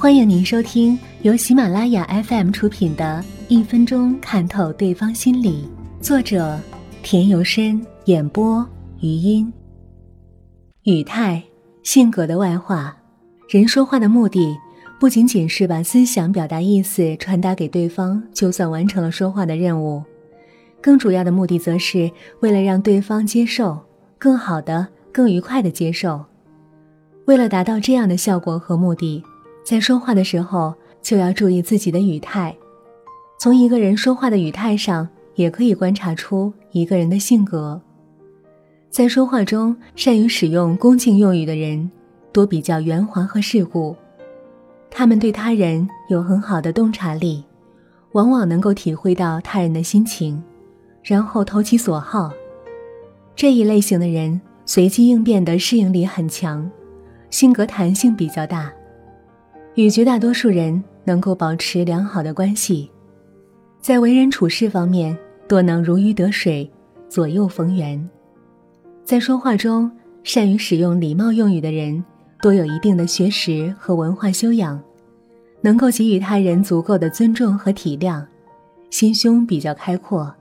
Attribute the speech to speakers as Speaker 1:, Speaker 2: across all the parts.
Speaker 1: 欢迎您收听由喜马拉雅 FM 出品的《一分钟看透对方心理》，作者田由深，演播余音。语态，性格的外化。人说话的目的，不仅仅是把思想表达意思传达给对方，就算完成了说话的任务，更主要的目的，则是为了让对方接受，更好的、更愉快的接受。为了达到这样的效果和目的。在说话的时候，就要注意自己的语态。从一个人说话的语态上，也可以观察出一个人的性格。在说话中，善于使用恭敬用语的人，多比较圆滑和世故。他们对他人有很好的洞察力，往往能够体会到他人的心情，然后投其所好。这一类型的人，随机应变的适应力很强，性格弹性比较大。与绝大多数人能够保持良好的关系，在为人处事方面多能如鱼得水，左右逢源。在说话中善于使用礼貌用语的人，多有一定的学识和文化修养，能够给予他人足够的尊重和体谅，心胸比较开阔，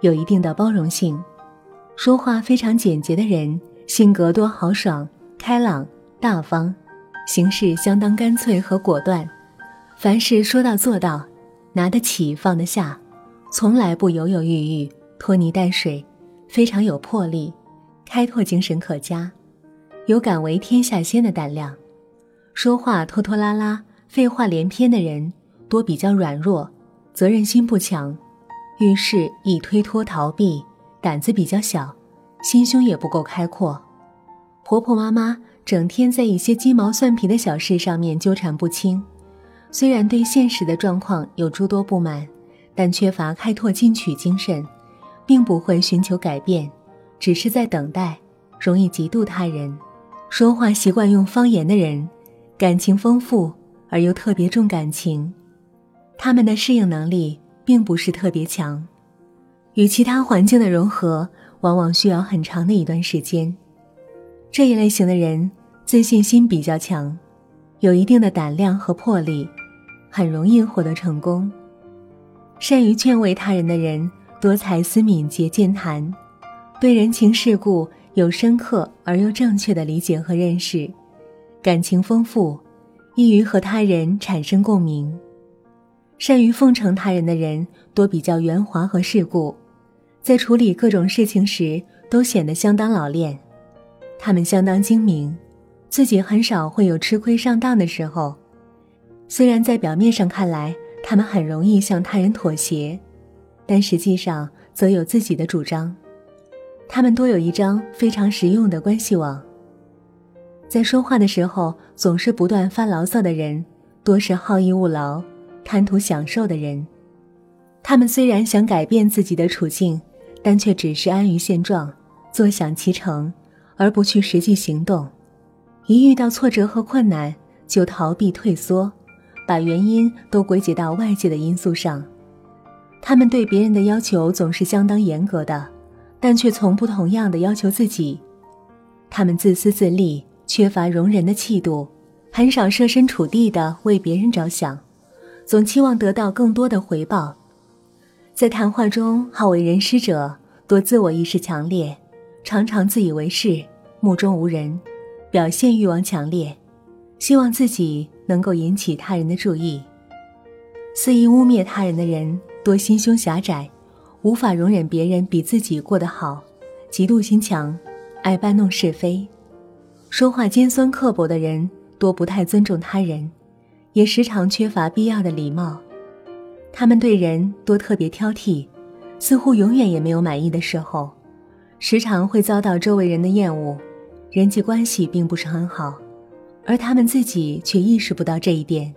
Speaker 1: 有一定的包容性。说话非常简洁的人，性格多豪爽、开朗、大方。行事相当干脆和果断，凡事说到做到，拿得起放得下，从来不犹犹豫豫、拖泥带水，非常有魄力，开拓精神可嘉，有敢为天下先的胆量。说话拖拖拉拉、废话连篇的人多比较软弱，责任心不强，遇事易推脱逃避，胆子比较小，心胸也不够开阔。婆婆妈妈。整天在一些鸡毛蒜皮的小事上面纠缠不清，虽然对现实的状况有诸多不满，但缺乏开拓进取精神，并不会寻求改变，只是在等待，容易嫉妒他人。说话习惯用方言的人，感情丰富而又特别重感情，他们的适应能力并不是特别强，与其他环境的融合往往需要很长的一段时间。这一类型的人。自信心比较强，有一定的胆量和魄力，很容易获得成功。善于劝慰他人的人，多才思敏捷健谈，对人情世故有深刻而又正确的理解和认识，感情丰富，易于和他人产生共鸣。善于奉承他人的人，多比较圆滑和世故，在处理各种事情时都显得相当老练。他们相当精明。自己很少会有吃亏上当的时候，虽然在表面上看来，他们很容易向他人妥协，但实际上则有自己的主张。他们多有一张非常实用的关系网。在说话的时候总是不断发牢骚的人，多是好逸恶劳、贪图享受的人。他们虽然想改变自己的处境，但却只是安于现状，坐享其成，而不去实际行动。一遇到挫折和困难，就逃避退缩，把原因都归结到外界的因素上。他们对别人的要求总是相当严格的，但却从不同样的要求自己。他们自私自利，缺乏容人的气度，很少设身处地的为别人着想，总期望得到更多的回报。在谈话中好为人师者，多自我意识强烈，常常自以为是，目中无人。表现欲望强烈，希望自己能够引起他人的注意。肆意污蔑他人的人多心胸狭窄，无法容忍别人比自己过得好，嫉妒心强，爱搬弄是非。说话尖酸刻薄的人多不太尊重他人，也时常缺乏必要的礼貌。他们对人多特别挑剔，似乎永远也没有满意的时候，时常会遭到周围人的厌恶。人际关系并不是很好，而他们自己却意识不到这一点。